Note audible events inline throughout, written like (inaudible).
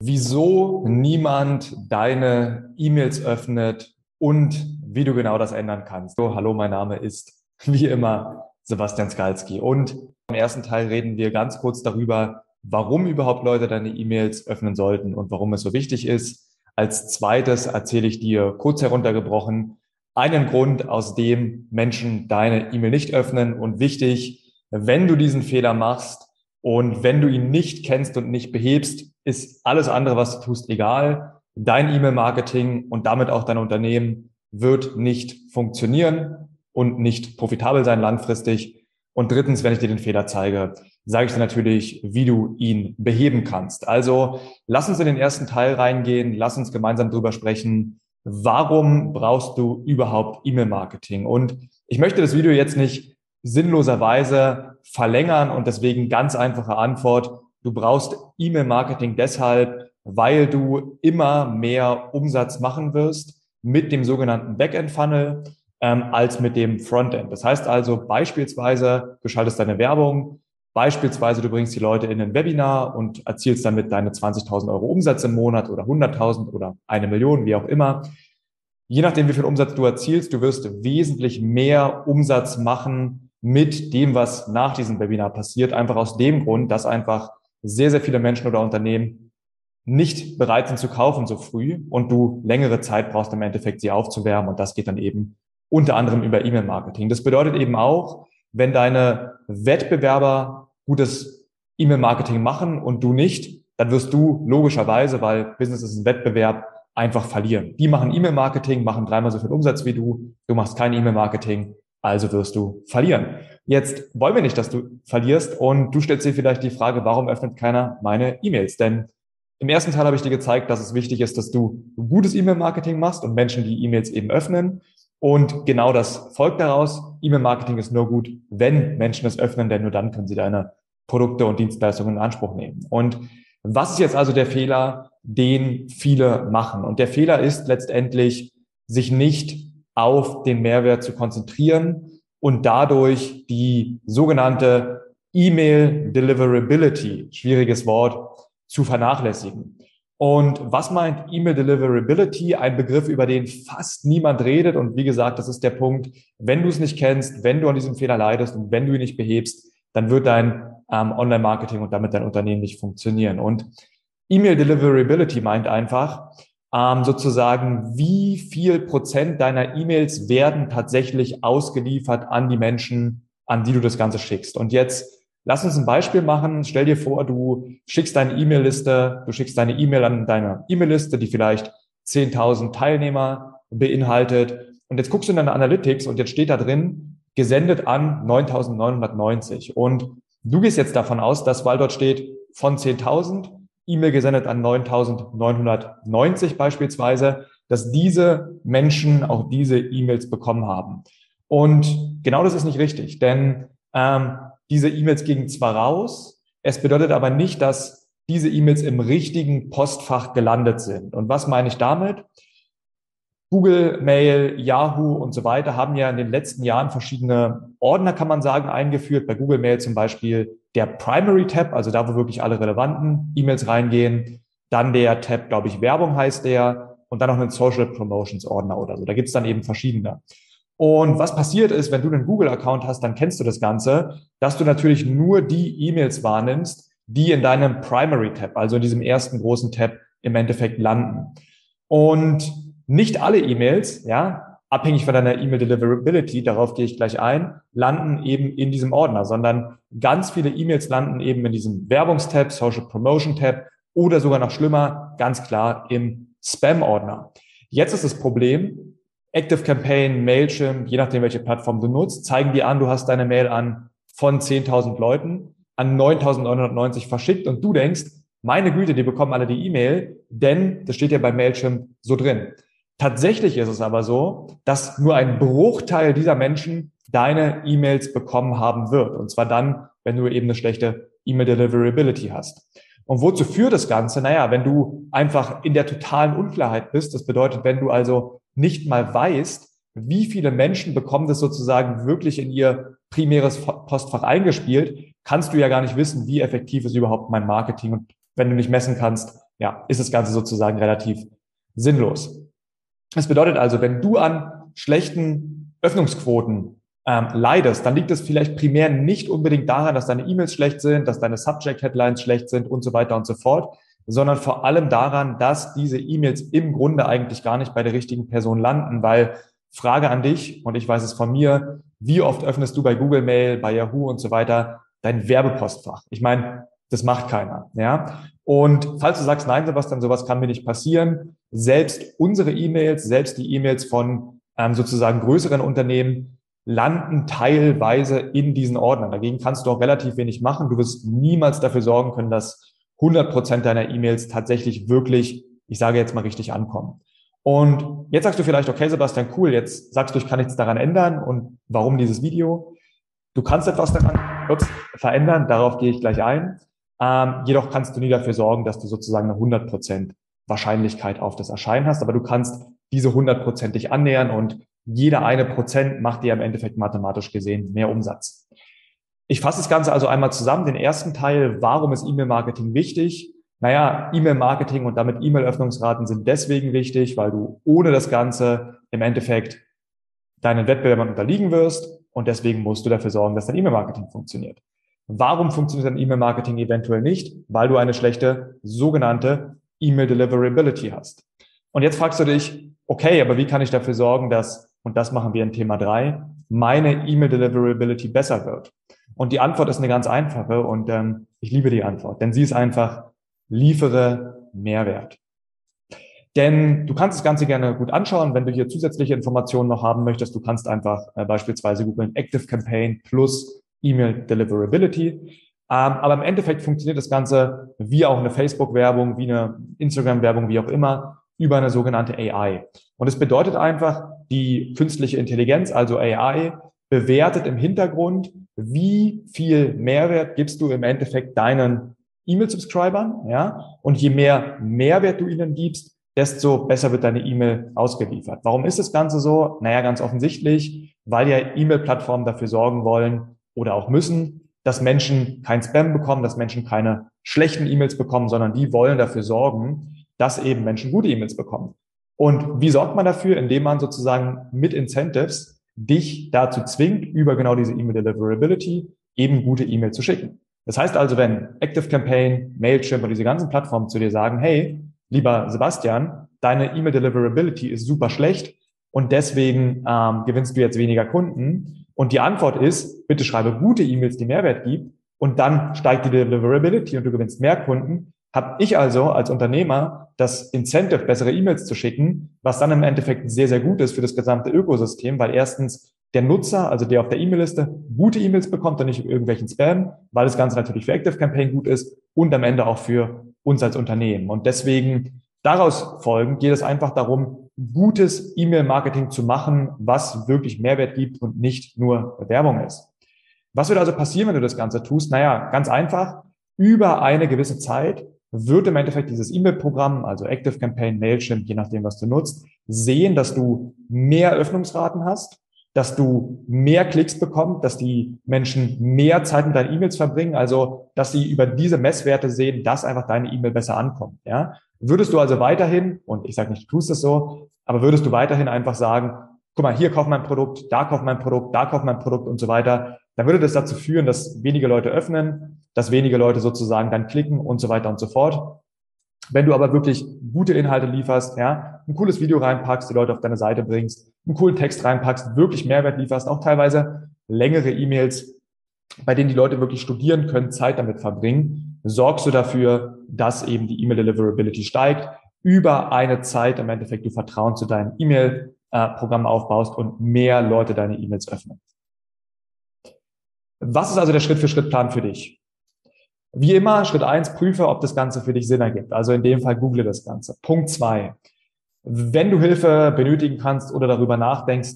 wieso niemand deine E-Mails öffnet und wie du genau das ändern kannst. So, hallo, mein Name ist (laughs) wie immer Sebastian Skalski und im ersten Teil reden wir ganz kurz darüber, warum überhaupt Leute deine E-Mails öffnen sollten und warum es so wichtig ist. Als zweites erzähle ich dir kurz heruntergebrochen einen Grund, aus dem Menschen deine E-Mail nicht öffnen und wichtig, wenn du diesen Fehler machst, und wenn du ihn nicht kennst und nicht behebst, ist alles andere, was du tust, egal. Dein E-Mail-Marketing und damit auch dein Unternehmen wird nicht funktionieren und nicht profitabel sein langfristig. Und drittens, wenn ich dir den Fehler zeige, sage ich dir natürlich, wie du ihn beheben kannst. Also lass uns in den ersten Teil reingehen, lass uns gemeinsam drüber sprechen. Warum brauchst du überhaupt E-Mail-Marketing? Und ich möchte das Video jetzt nicht sinnloserweise verlängern und deswegen ganz einfache Antwort. Du brauchst E-Mail-Marketing deshalb, weil du immer mehr Umsatz machen wirst mit dem sogenannten Backend-Funnel ähm, als mit dem Frontend. Das heißt also beispielsweise, du schaltest deine Werbung, beispielsweise du bringst die Leute in ein Webinar und erzielst damit deine 20.000 Euro Umsatz im Monat oder 100.000 oder eine Million, wie auch immer. Je nachdem, wie viel Umsatz du erzielst, du wirst wesentlich mehr Umsatz machen, mit dem, was nach diesem Webinar passiert. Einfach aus dem Grund, dass einfach sehr, sehr viele Menschen oder Unternehmen nicht bereit sind zu kaufen so früh und du längere Zeit brauchst im Endeffekt, sie aufzuwärmen. Und das geht dann eben unter anderem über E-Mail-Marketing. Das bedeutet eben auch, wenn deine Wettbewerber gutes E-Mail-Marketing machen und du nicht, dann wirst du logischerweise, weil Business ist ein Wettbewerb, einfach verlieren. Die machen E-Mail-Marketing, machen dreimal so viel Umsatz wie du, du machst kein E-Mail-Marketing, also wirst du verlieren. Jetzt wollen wir nicht, dass du verlierst und du stellst dir vielleicht die Frage, warum öffnet keiner meine E-Mails? Denn im ersten Teil habe ich dir gezeigt, dass es wichtig ist, dass du gutes E-Mail-Marketing machst und Menschen die E-Mails eben öffnen. Und genau das folgt daraus. E-Mail-Marketing ist nur gut, wenn Menschen es öffnen, denn nur dann können sie deine Produkte und Dienstleistungen in Anspruch nehmen. Und was ist jetzt also der Fehler, den viele machen? Und der Fehler ist letztendlich, sich nicht auf den Mehrwert zu konzentrieren und dadurch die sogenannte E-Mail Deliverability, schwieriges Wort, zu vernachlässigen. Und was meint E-Mail Deliverability? Ein Begriff, über den fast niemand redet. Und wie gesagt, das ist der Punkt, wenn du es nicht kennst, wenn du an diesem Fehler leidest und wenn du ihn nicht behebst, dann wird dein ähm, Online-Marketing und damit dein Unternehmen nicht funktionieren. Und E-Mail Deliverability meint einfach, ähm, sozusagen, wie viel Prozent deiner E-Mails werden tatsächlich ausgeliefert an die Menschen, an die du das Ganze schickst. Und jetzt lass uns ein Beispiel machen. Stell dir vor, du schickst deine E-Mail-Liste, du schickst deine E-Mail an deine E-Mail-Liste, die vielleicht 10.000 Teilnehmer beinhaltet. Und jetzt guckst du in deine Analytics und jetzt steht da drin, gesendet an 9.990. Und du gehst jetzt davon aus, dass, weil dort steht von 10.000, E-Mail gesendet an 9990 beispielsweise, dass diese Menschen auch diese E-Mails bekommen haben. Und genau das ist nicht richtig, denn ähm, diese E-Mails gingen zwar raus, es bedeutet aber nicht, dass diese E-Mails im richtigen Postfach gelandet sind. Und was meine ich damit? Google Mail, Yahoo und so weiter haben ja in den letzten Jahren verschiedene Ordner, kann man sagen, eingeführt. Bei Google Mail zum Beispiel der Primary Tab, also da, wo wirklich alle relevanten E-Mails reingehen. Dann der Tab, glaube ich, Werbung heißt der. Und dann noch einen Social Promotions Ordner oder so. Da gibt's dann eben verschiedene. Und was passiert ist, wenn du einen Google-Account hast, dann kennst du das Ganze, dass du natürlich nur die E-Mails wahrnimmst, die in deinem Primary Tab, also in diesem ersten großen Tab im Endeffekt landen. Und nicht alle E-Mails, ja, abhängig von deiner E-Mail Deliverability, darauf gehe ich gleich ein, landen eben in diesem Ordner, sondern ganz viele E-Mails landen eben in diesem Werbungstab, Social Promotion Tab oder sogar noch schlimmer, ganz klar im Spam-Ordner. Jetzt ist das Problem, Active Campaign, Mailchimp, je nachdem, welche Plattform du nutzt, zeigen dir an, du hast deine Mail an von 10.000 Leuten an 9.990 verschickt und du denkst, meine Güte, die bekommen alle die E-Mail, denn das steht ja bei Mailchimp so drin. Tatsächlich ist es aber so, dass nur ein Bruchteil dieser Menschen deine E-Mails bekommen haben wird. Und zwar dann, wenn du eben eine schlechte E-Mail-Deliverability hast. Und wozu führt das Ganze? Naja, wenn du einfach in der totalen Unklarheit bist, das bedeutet, wenn du also nicht mal weißt, wie viele Menschen bekommen das sozusagen wirklich in ihr primäres Postfach eingespielt, kannst du ja gar nicht wissen, wie effektiv ist überhaupt mein Marketing. Und wenn du nicht messen kannst, ja, ist das Ganze sozusagen relativ sinnlos. Das bedeutet also, wenn du an schlechten Öffnungsquoten ähm, leidest, dann liegt es vielleicht primär nicht unbedingt daran, dass deine E-Mails schlecht sind, dass deine Subject-Headlines schlecht sind und so weiter und so fort, sondern vor allem daran, dass diese E-Mails im Grunde eigentlich gar nicht bei der richtigen Person landen, weil Frage an dich, und ich weiß es von mir, wie oft öffnest du bei Google Mail, bei Yahoo und so weiter dein Werbepostfach? Ich meine, das macht keiner, ja. Und falls du sagst, nein, Sebastian, sowas kann mir nicht passieren, selbst unsere E-Mails, selbst die E-Mails von ähm, sozusagen größeren Unternehmen landen teilweise in diesen Ordnern. Dagegen kannst du auch relativ wenig machen. Du wirst niemals dafür sorgen können, dass 100 Prozent deiner E-Mails tatsächlich wirklich, ich sage jetzt mal richtig ankommen. Und jetzt sagst du vielleicht, okay, Sebastian, cool, jetzt sagst du, ich kann nichts daran ändern. Und warum dieses Video? Du kannst etwas daran ups, verändern, darauf gehe ich gleich ein. Ähm, jedoch kannst du nie dafür sorgen, dass du sozusagen eine 100% Wahrscheinlichkeit auf das Erscheinen hast, aber du kannst diese 100% dich annähern und jeder eine Prozent macht dir im Endeffekt mathematisch gesehen mehr Umsatz. Ich fasse das Ganze also einmal zusammen. Den ersten Teil, warum ist E-Mail-Marketing wichtig? Naja, E-Mail-Marketing und damit E-Mail-Öffnungsraten sind deswegen wichtig, weil du ohne das Ganze im Endeffekt deinen Wettbewerbern unterliegen wirst und deswegen musst du dafür sorgen, dass dein E-Mail-Marketing funktioniert. Warum funktioniert dein E-Mail-Marketing eventuell nicht? Weil du eine schlechte sogenannte E-Mail-Deliverability hast. Und jetzt fragst du dich, okay, aber wie kann ich dafür sorgen, dass, und das machen wir in Thema drei, meine E-Mail-Deliverability besser wird? Und die Antwort ist eine ganz einfache und ähm, ich liebe die Antwort, denn sie ist einfach, liefere Mehrwert. Denn du kannst das Ganze gerne gut anschauen, wenn du hier zusätzliche Informationen noch haben möchtest. Du kannst einfach äh, beispielsweise googeln Active Campaign plus E-Mail Deliverability. Ähm, aber im Endeffekt funktioniert das Ganze wie auch eine Facebook-Werbung, wie eine Instagram-Werbung, wie auch immer, über eine sogenannte AI. Und es bedeutet einfach, die künstliche Intelligenz, also AI, bewertet im Hintergrund, wie viel Mehrwert gibst du im Endeffekt deinen E-Mail-Subscribern, ja? Und je mehr Mehrwert du ihnen gibst, desto besser wird deine E-Mail ausgeliefert. Warum ist das Ganze so? Naja, ganz offensichtlich, weil ja E-Mail-Plattformen dafür sorgen wollen oder auch müssen, dass Menschen kein Spam bekommen, dass Menschen keine schlechten E-Mails bekommen, sondern die wollen dafür sorgen, dass eben Menschen gute E-Mails bekommen. Und wie sorgt man dafür? Indem man sozusagen mit Incentives dich dazu zwingt, über genau diese E-Mail Deliverability eben gute E-Mail zu schicken. Das heißt also, wenn ActiveCampaign, Mailchimp und diese ganzen Plattformen zu dir sagen, hey, lieber Sebastian, deine E-Mail Deliverability ist super schlecht und deswegen ähm, gewinnst du jetzt weniger Kunden. Und die Antwort ist, bitte schreibe gute E-Mails, die Mehrwert gibt und dann steigt die Deliverability und du gewinnst mehr Kunden, habe ich also als Unternehmer das Incentive, bessere E-Mails zu schicken, was dann im Endeffekt sehr, sehr gut ist für das gesamte Ökosystem, weil erstens der Nutzer, also der auf der E-Mail-Liste, gute E-Mails bekommt und nicht irgendwelchen Spam, weil das Ganze natürlich für Active Campaign gut ist und am Ende auch für uns als Unternehmen. Und deswegen daraus folgen geht es einfach darum, gutes E-Mail-Marketing zu machen, was wirklich Mehrwert gibt und nicht nur Werbung ist. Was wird also passieren, wenn du das Ganze tust? Naja, ganz einfach. Über eine gewisse Zeit wird im Endeffekt dieses E-Mail-Programm, also Active Campaign, Mailchimp, je nachdem, was du nutzt, sehen, dass du mehr Öffnungsraten hast, dass du mehr Klicks bekommst, dass die Menschen mehr Zeit mit deinen E-Mails verbringen, also dass sie über diese Messwerte sehen, dass einfach deine E-Mail besser ankommt. Ja? Würdest du also weiterhin, und ich sage nicht, du tust es so, aber würdest du weiterhin einfach sagen, guck mal, hier kauf mein Produkt, da kauf mein Produkt, da kauf mein Produkt und so weiter, dann würde das dazu führen, dass wenige Leute öffnen, dass wenige Leute sozusagen dann klicken und so weiter und so fort. Wenn du aber wirklich gute Inhalte lieferst, ja, ein cooles Video reinpackst, die Leute auf deine Seite bringst, einen coolen Text reinpackst, wirklich Mehrwert lieferst, auch teilweise längere E-Mails, bei denen die Leute wirklich studieren können, Zeit damit verbringen, sorgst du dafür, dass eben die E-Mail Deliverability steigt, über eine Zeit im Endeffekt du Vertrauen zu deinem E-Mail-Programm aufbaust und mehr Leute deine E-Mails öffnen. Was ist also der Schritt-für-Schritt-Plan für dich? Wie immer, Schritt eins: prüfe, ob das Ganze für dich Sinn ergibt. Also in dem Fall google das Ganze. Punkt zwei: Wenn du Hilfe benötigen kannst oder darüber nachdenkst,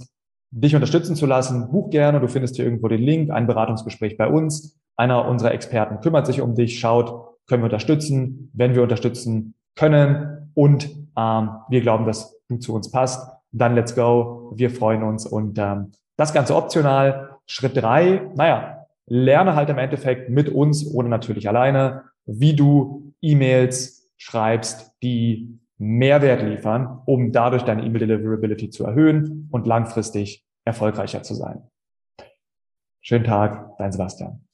dich unterstützen zu lassen, buch gerne. Du findest hier irgendwo den Link, ein Beratungsgespräch bei uns. Einer unserer Experten kümmert sich um dich, schaut, können wir unterstützen, wenn wir unterstützen können und ähm, wir glauben, dass du zu uns passt, dann let's go. Wir freuen uns und ähm, das Ganze optional. Schritt drei, naja, lerne halt im Endeffekt mit uns oder natürlich alleine, wie du E-Mails schreibst, die Mehrwert liefern, um dadurch deine E-Mail Deliverability zu erhöhen und langfristig erfolgreicher zu sein. Schönen Tag, dein Sebastian.